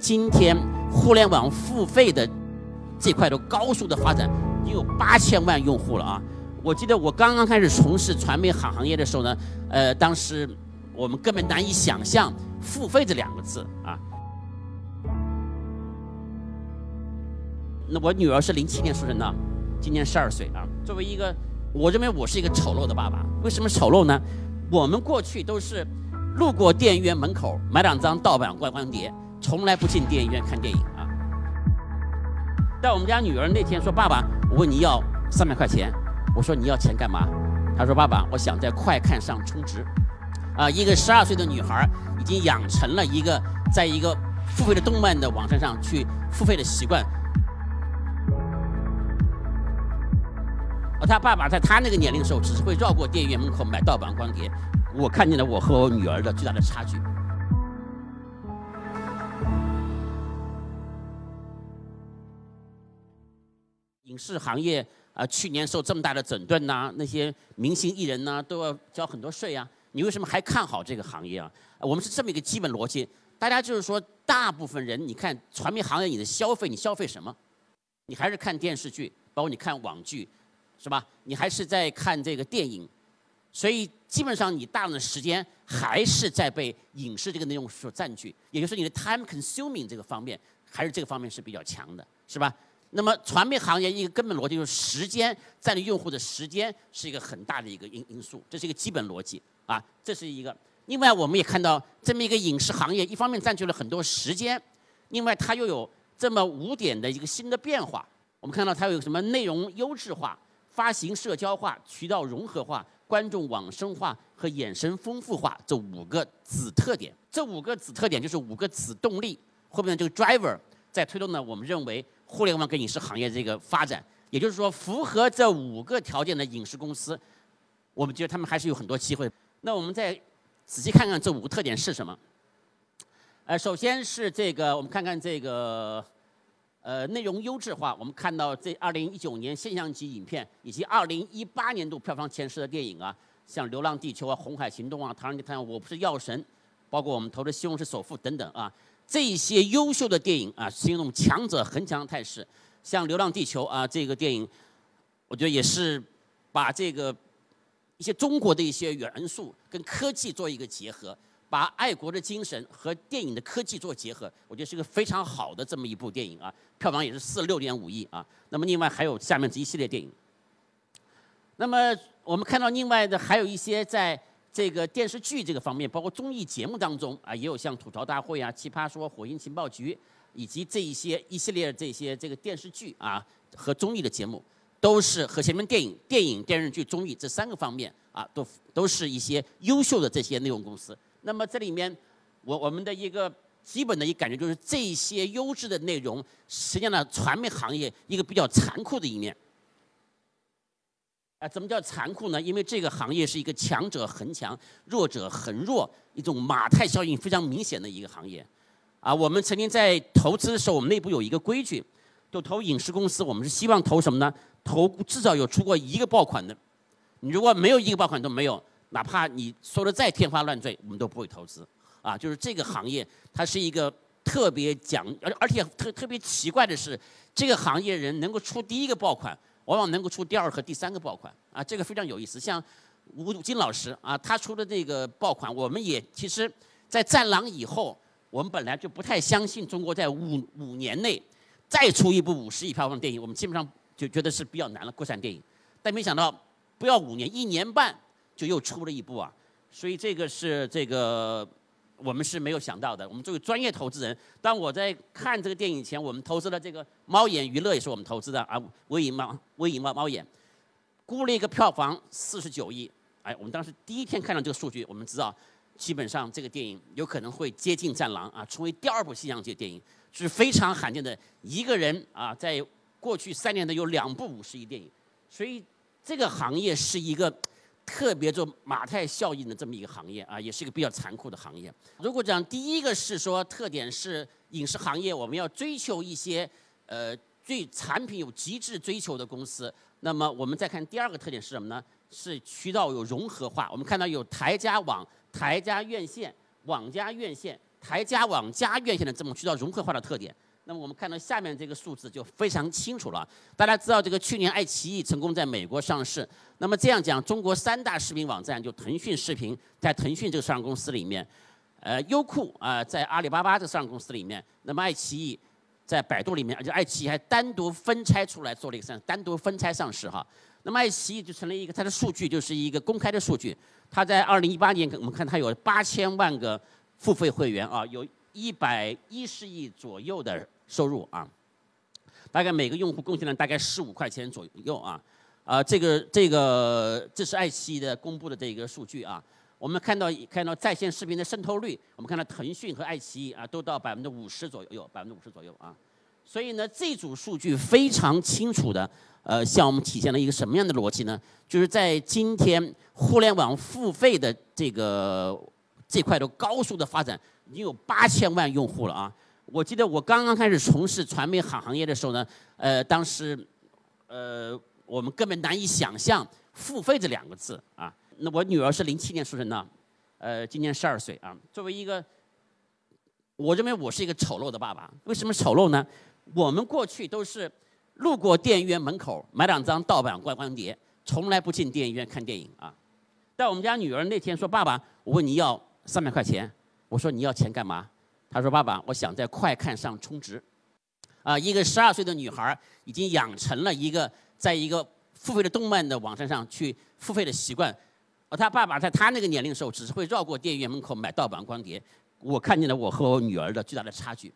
今天互联网付费的这块的高速的发展，已经有八千万用户了啊！我记得我刚刚开始从事传媒行行业的时候呢，呃，当时我们根本难以想象“付费”这两个字啊。那我女儿是零七年出生的，今年十二岁啊。作为一个，我认为我是一个丑陋的爸爸。为什么丑陋呢？我们过去都是路过电影院门口买两张盗版光光碟，从来不进电影院看电影啊。但我们家女儿那天说：“爸爸，我问你要三百块钱。”我说：“你要钱干嘛？”她说：“爸爸，我想在快看上充值。”啊，一个十二岁的女孩已经养成了一个在一个付费的动漫的网站上去付费的习惯。而他爸爸在他那个年龄的时候，只是会绕过电影院门口买盗版光碟。我看见了我和我女儿的巨大的差距。影视行业啊，去年受这么大的整顿呐，那些明星艺人呐都要交很多税啊，你为什么还看好这个行业啊？我们是这么一个基本逻辑。大家就是说，大部分人，你看传媒行业，你的消费，你消费什么？你还是看电视剧，包括你看网剧。是吧？你还是在看这个电影，所以基本上你大量的时间还是在被影视这个内容所占据，也就是你的 time consuming 这个方面，还是这个方面是比较强的，是吧？那么传媒行业一个根本逻辑就是时间占领用户的时间是一个很大的一个因因素，这是一个基本逻辑啊，这是一个。另外我们也看到这么一个影视行业，一方面占据了很多时间，另外它又有这么五点的一个新的变化。我们看到它有什么内容优质化。发行社交化、渠道融合化、观众网生化和衍生丰富化这五个子特点，这五个子特点就是五个子动力，后面这个 driver 在推动呢。我们认为互联网跟影视行业这个发展，也就是说符合这五个条件的影视公司，我们觉得他们还是有很多机会。那我们再仔细看看这五个特点是什么？呃，首先是这个，我们看看这个。呃，内容优质化，我们看到这二零一九年现象级影片以及二零一八年度票房前十的电影啊，像《流浪地球》啊，《红海行动》啊，《唐人街探案》，我不是药神，包括我们投的《西红柿首富》等等啊，这些优秀的电影啊，形成强者恒强的态势。像《流浪地球》啊，这个电影，我觉得也是把这个一些中国的一些元素跟科技做一个结合。把爱国的精神和电影的科技做结合，我觉得是一个非常好的这么一部电影啊，票房也是四十六点五亿啊。那么另外还有下面这一系列电影。那么我们看到另外的还有一些在这个电视剧这个方面，包括综艺节目当中啊，也有像吐槽大会啊、奇葩说、火星情报局，以及这一些一系列这些这个电视剧啊和综艺的节目，都是和前面电影、电影、电视剧、综艺这三个方面啊，都都是一些优秀的这些内容公司。那么这里面，我我们的一个基本的一感觉就是，这些优质的内容，实际上，传媒行业一个比较残酷的一面。啊，怎么叫残酷呢？因为这个行业是一个强者恒强，弱者恒弱，一种马太效应非常明显的一个行业。啊，我们曾经在投资的时候，我们内部有一个规矩，就投影视公司，我们是希望投什么呢？投至少有出过一个爆款的。你如果没有一个爆款都没有。哪怕你说的再天花乱坠，我们都不会投资，啊，就是这个行业它是一个特别讲，而而且特特别奇怪的是，这个行业人能够出第一个爆款，往往能够出第二和第三个爆款，啊，这个非常有意思。像吴金老师啊，他出的这个爆款，我们也其实，在战狼以后，我们本来就不太相信中国在五五年内再出一部五十亿票房的电影，我们基本上就觉得是比较难了，国产电影。但没想到不要五年，一年半。就又出了一部啊，所以这个是这个我们是没有想到的。我们作为专业投资人，当我在看这个电影前，我们投资了这个猫眼娱乐也是我们投资的啊，微影猫微影猫猫眼，估了一个票房四十九亿。哎，我们当时第一天看到这个数据，我们知道基本上这个电影有可能会接近《战狼》啊，成为第二部西洋界电影，是非常罕见的一个人啊，在过去三年的有两部五十亿电影，所以这个行业是一个。特别做马太效应的这么一个行业啊，也是一个比较残酷的行业。如果讲第一个是说特点是影视行业，我们要追求一些呃对产品有极致追求的公司，那么我们再看第二个特点是什么呢？是渠道有融合化。我们看到有台加网、台加院线、网加院线、台加网加院线的这么渠道融合化的特点。那么我们看到下面这个数字就非常清楚了。大家知道这个去年爱奇艺成功在美国上市。那么这样讲，中国三大视频网站就腾讯视频在腾讯这个上市公司里面，呃，优酷啊在阿里巴巴这个上市公司里面，那么爱奇艺在百度里面，而且爱奇艺还单独分拆出来做了一个上，单独分拆上市哈。那么爱奇艺就成了一个它的数据就是一个公开的数据，它在二零一八年我们看它有八千万个付费会员啊，有一百一十亿左右的。收入啊，大概每个用户贡献了大概十五块钱左右啊，啊，这个这个这是爱奇艺的公布的这一个数据啊。我们看到看到在线视频的渗透率，我们看到腾讯和爱奇艺啊都到百分之五十左右，百分之五十左右啊。所以呢，这组数据非常清楚的，呃，向我们体现了一个什么样的逻辑呢？就是在今天互联网付费的这个这块的高速的发展，已经有八千万用户了啊。我记得我刚刚开始从事传媒行行业的时候呢，呃，当时，呃，我们根本难以想象“付费”这两个字啊。那我女儿是零七年出生的，呃，今年十二岁啊。作为一个，我认为我是一个丑陋的爸爸。为什么丑陋呢？我们过去都是路过电影院门口买两张盗版观光碟，从来不进电影院看电影啊。但我们家女儿那天说：“爸爸，我问你要三百块钱。”我说：“你要钱干嘛？”他说：“爸爸，我想在快看上充值。”啊，一个十二岁的女孩已经养成了一个在一个付费的动漫的网站上去付费的习惯。而他爸爸在他那个年龄的时候，只是会绕过电影院门口买盗版光碟。我看见了我和我女儿的巨大的差距。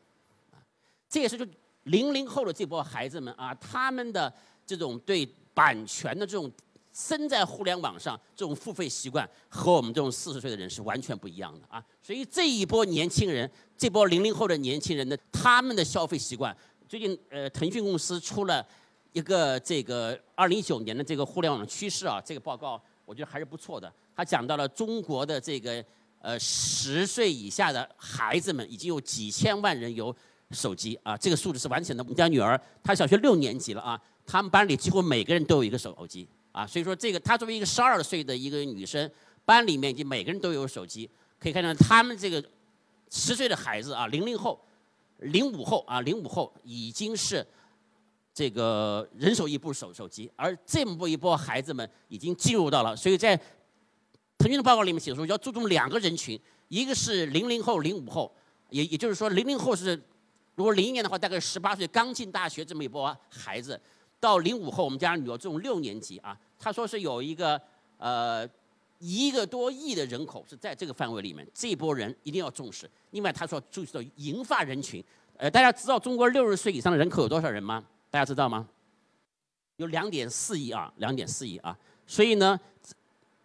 这也是就零零后的这波孩子们啊，他们的这种对版权的这种。生在互联网上，这种付费习惯和我们这种四十岁的人是完全不一样的啊！所以这一波年轻人，这波零零后的年轻人的他们的消费习惯，最近呃，腾讯公司出了一个这个二零一九年的这个互联网趋势啊，这个报告我觉得还是不错的。他讲到了中国的这个呃十岁以下的孩子们已经有几千万人有手机啊，这个数字是完全的。我们家女儿她小学六年级了啊，他们班里几乎每个人都有一个手机。啊，所以说这个，她作为一个十二岁的一个女生，班里面已经每个人都有手机，可以看到他们这个十岁的孩子啊，零零后、零五后啊，零五后已经是这个人手一部手手机，而这么一波孩子们已经进入到了，所以在腾讯的报告里面写说要注重两个人群，一个是零零后、零五后，也也就是说零零后是如果零一年的话，大概十八岁刚进大学这么一波孩子。到零五后，我们家女儿这种六年级啊，他说是有一个呃一个多亿的人口是在这个范围里面，这波人一定要重视。另外，他说注意到银发人群，呃，大家知道中国六十岁以上的人口有多少人吗？大家知道吗？有两点四亿啊，两点四亿啊。所以呢，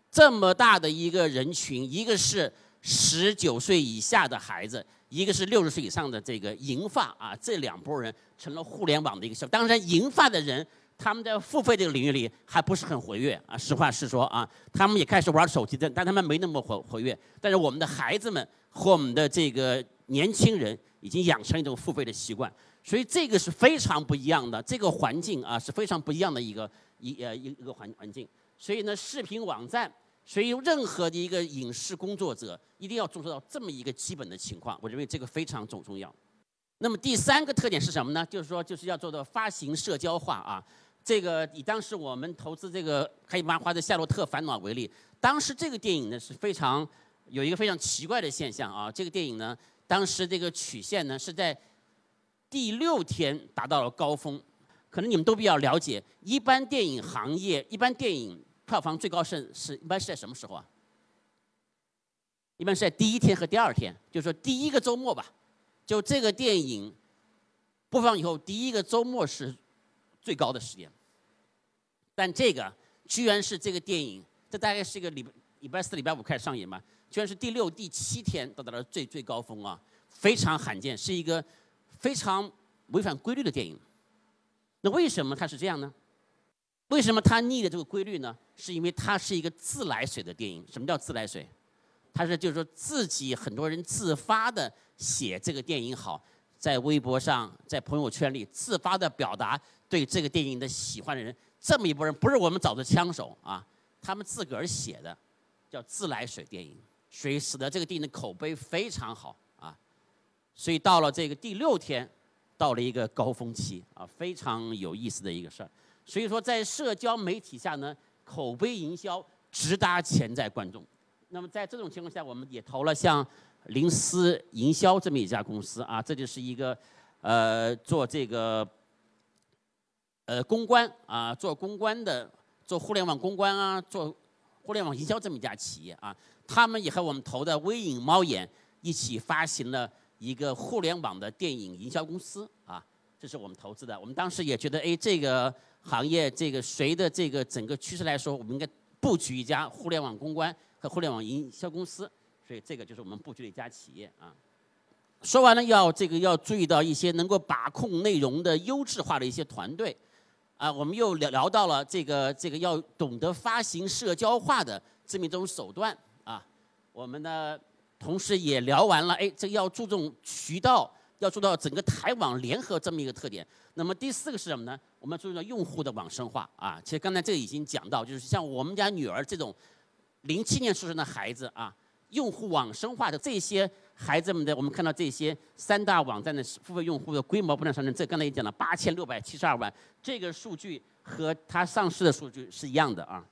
这么大的一个人群，一个是十九岁以下的孩子。一个是六十岁以上的这个银发啊，这两拨人成了互联网的一个小。当然，银发的人他们在付费这个领域里还不是很活跃啊。实话实说啊，他们也开始玩手机的，但他们没那么活活跃。但是我们的孩子们和我们的这个年轻人已经养成一种付费的习惯，所以这个是非常不一样的。这个环境啊是非常不一样的一个一呃一一个环环境。所以呢，视频网站。所以，任何的一个影视工作者一定要重视到这么一个基本的情况，我认为这个非常重重要。那么第三个特点是什么呢？就是说，就是要做到发行社交化啊。这个以当时我们投资这个开心麻花的《夏洛特烦恼》为例，当时这个电影呢是非常有一个非常奇怪的现象啊。这个电影呢，当时这个曲线呢是在第六天达到了高峰。可能你们都比较了解，一般电影行业，一般电影。票房最高是是一般是在什么时候啊？一般是在第一天和第二天，就是说第一个周末吧。就这个电影播放以后，第一个周末是最高的时间。但这个居然是这个电影，这大概是一个礼拜礼拜四、礼拜五开始上映嘛？居然是第六、第七天到达了最最高峰啊，非常罕见，是一个非常违反规律的电影。那为什么它是这样呢？为什么它逆的这个规律呢？是因为它是一个自来水的电影。什么叫自来水？它是就是说自己很多人自发的写这个电影好，在微博上、在朋友圈里自发的表达对这个电影的喜欢的人，这么一波人不是我们找的枪手啊，他们自个儿写的，叫自来水电影，所以使得这个电影的口碑非常好啊。所以到了这个第六天，到了一个高峰期啊，非常有意思的一个事儿。所以说，在社交媒体下呢，口碑营销直达潜在观众。那么在这种情况下，我们也投了像灵思营销这么一家公司啊，这就是一个呃做这个呃公关啊，做公关的，做互联网公关啊，做互联网营销这么一家企业啊。他们也和我们投的微影猫眼一起发行了。一个互联网的电影营销公司啊，这是我们投资的。我们当时也觉得，哎，这个行业这个随着这个整个趋势来说，我们应该布局一家互联网公关和互联网营销公司。所以这个就是我们布局的一家企业啊。说完了，要这个要注意到一些能够把控内容的优质化的一些团队啊。我们又聊聊到了这个这个要懂得发行社交化的这么一种手段啊。我们呢？同时也聊完了，哎，这个要注重渠道，要做到整个台网联合这么一个特点。那么第四个是什么呢？我们注重用户的网生化啊。其实刚才这个已经讲到，就是像我们家女儿这种零七年出生的孩子啊，用户网生化的这些孩子们的，我们看到这些三大网站的付费用户的规模不断上升。这刚才也讲了，八千六百七十二万，这个数据和它上市的数据是一样的啊。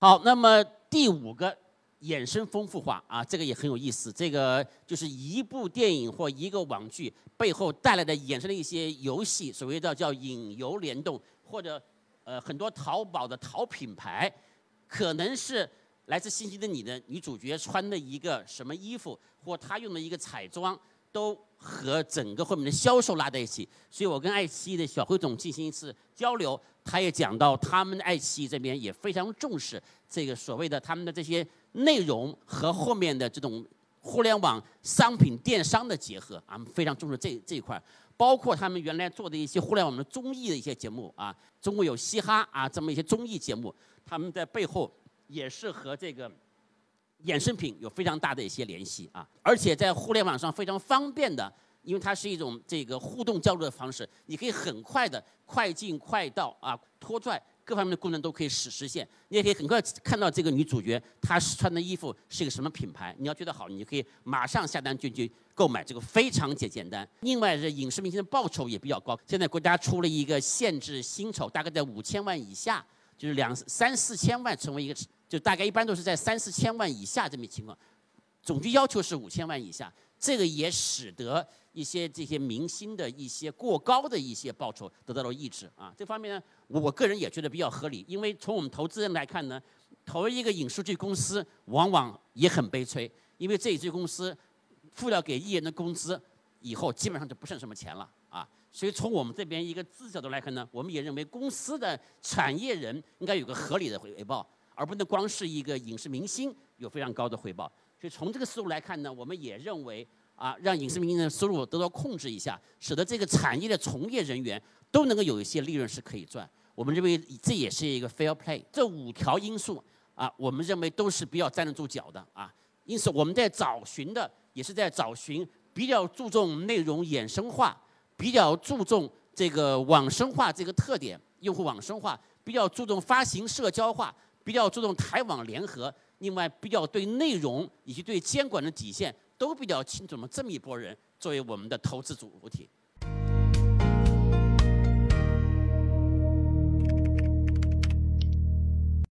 好，那么第五个。衍生丰富化啊，这个也很有意思。这个就是一部电影或一个网剧背后带来的衍生的一些游戏，所谓的叫引游联动，或者呃很多淘宝的淘品牌，可能是来自星星的你的女主角穿的一个什么衣服，或她用的一个彩妆。都和整个后面的销售拉在一起，所以我跟爱奇艺的小辉总进行一次交流，他也讲到他们的爱奇艺这边也非常重视这个所谓的他们的这些内容和后面的这种互联网商品电商的结合啊，非常重视这这一块，包括他们原来做的一些互联网的综艺的一些节目啊，中国有嘻哈啊这么一些综艺节目，他们在背后也是和这个。衍生品有非常大的一些联系啊，而且在互联网上非常方便的，因为它是一种这个互动交流的方式，你可以很快的快进快到啊，拖拽各方面的功能都可以实实现。你也可以很快看到这个女主角她穿的衣服是一个什么品牌，你要觉得好，你可以马上下单就去购买，这个非常简简单。另外是影视明星的报酬也比较高，现在国家出了一个限制薪酬，大概在五千万以下，就是两三四千万成为一个。就大概一般都是在三四千万以下这么情况，总局要求是五千万以下，这个也使得一些这些明星的一些过高的一些报酬得到了抑制啊。这方面呢，我个人也觉得比较合理，因为从我们投资人来看呢，投一个影视剧公司往往也很悲催，因为这一支公司付了给艺人的工资以后，基本上就不剩什么钱了啊。所以从我们这边一个资角度来看呢，我们也认为公司的产业人应该有个合理的回报。而不能光是一个影视明星有非常高的回报，所以从这个思路来看呢，我们也认为啊，让影视明星的收入得到控制一下，使得这个产业的从业人员都能够有一些利润是可以赚。我们认为这也是一个 fair play。这五条因素啊，我们认为都是比较站得住脚的啊。因此我们在找寻的也是在找寻比较注重内容衍生化、比较注重这个网生化这个特点，用户网生化，比较注重发行社交化。比较注重台网联合，另外比较对内容以及对监管的底线都比较清楚我们这么一波人作为我们的投资主体。